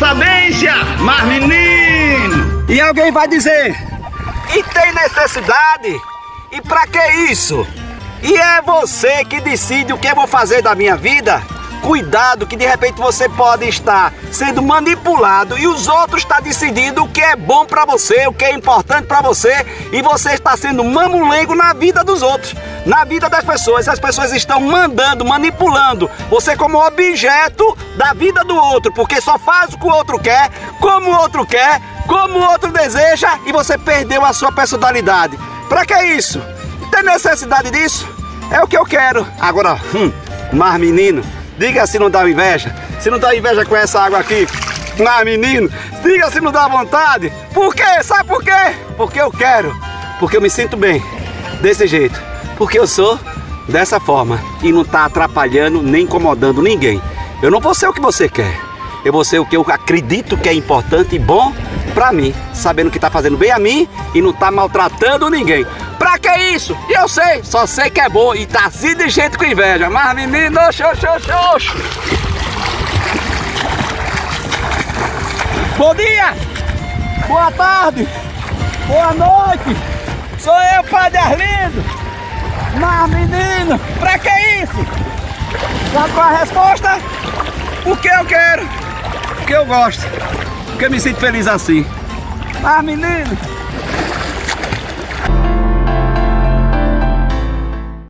sabência, mas menino! E alguém vai dizer: E tem necessidade? E para que isso? E é você que decide o que eu vou fazer da minha vida? Cuidado que de repente você pode estar sendo manipulado e os outros estão tá decidindo o que é bom para você, o que é importante para você e você está sendo mamulengo na vida dos outros na vida das pessoas. As pessoas estão mandando, manipulando você como objeto da vida do outro, porque só faz o que o outro quer, como o outro quer, como o outro deseja e você perdeu a sua personalidade. Para que isso? Tem necessidade disso? É o que eu quero. Agora, hum, mas menino, diga se não dá inveja. Se não dá inveja com essa água aqui. Mas menino, diga se não dá vontade. Por quê? Sabe por quê? Porque eu quero. Porque eu me sinto bem. Desse jeito. Porque eu sou dessa forma. E não tá atrapalhando nem incomodando ninguém. Eu não vou ser o que você quer. Eu vou ser o que eu acredito que é importante e bom para mim, sabendo que tá fazendo bem a mim e não tá maltratando ninguém. Pra que isso? Eu sei, só sei que é bom e tá assim de jeito com inveja. Mas menino, oxo, oxo. Bom dia! Boa tarde! Boa noite! Sou eu, Padre Arlindo! Sabe qual a resposta? Porque eu quero, porque eu gosto, porque eu me sinto feliz assim. Mas menino,